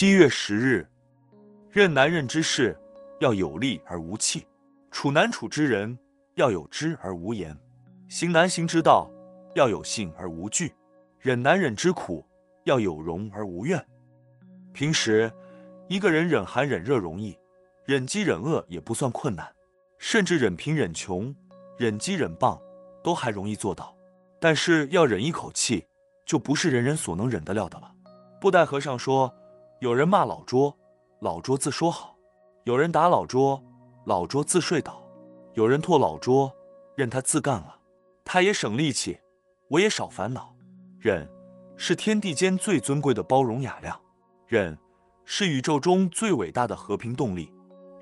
七月十日，任难任之事，要有力而无气；处难处之人，要有知而无言；行难行之道，要有信而无惧；忍难忍之苦，要有容而无怨。平时一个人忍寒忍热容易，忍饥忍饿也不算困难，甚至忍贫忍穷、忍饥忍棒都还容易做到。但是要忍一口气，就不是人人所能忍得了的了。布袋和尚说：“有人骂老拙，老拙自说好；有人打老拙，老拙自睡倒；有人唾老拙，任他自干了，他也省力气，我也少烦恼。忍是天地间最尊贵的包容雅量，忍是宇宙中最伟大的和平动力。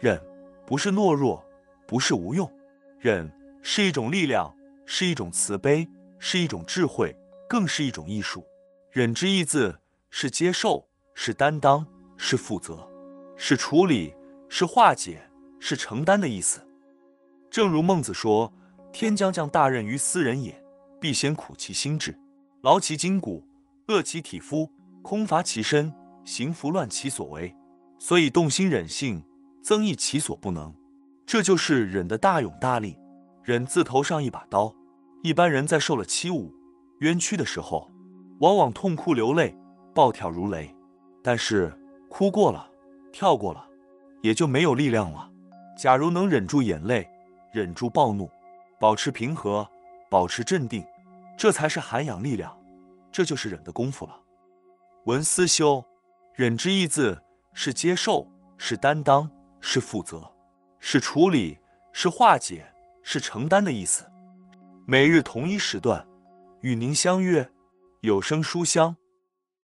忍不是懦弱，不是无用，忍是一种力量，是一种慈悲。”是一种智慧，更是一种艺术。忍之意字是接受，是担当，是负责，是处理，是化解，是承担的意思。正如孟子说：“天将降大任于斯人也，必先苦其心志，劳其筋骨，饿其体肤，空乏其身，行拂乱其所为，所以动心忍性，增益其所不能。”这就是忍的大勇大力。忍字头上一把刀。一般人在受了欺侮、冤屈的时候，往往痛哭流泪、暴跳如雷。但是哭过了、跳过了，也就没有力量了。假如能忍住眼泪，忍住暴怒，保持平和，保持镇定，这才是涵养力量。这就是忍的功夫了。文思修，忍之意字是接受，是担当，是负责，是处理，是化解，是承担的意思。每日同一时段，与您相约有声书香。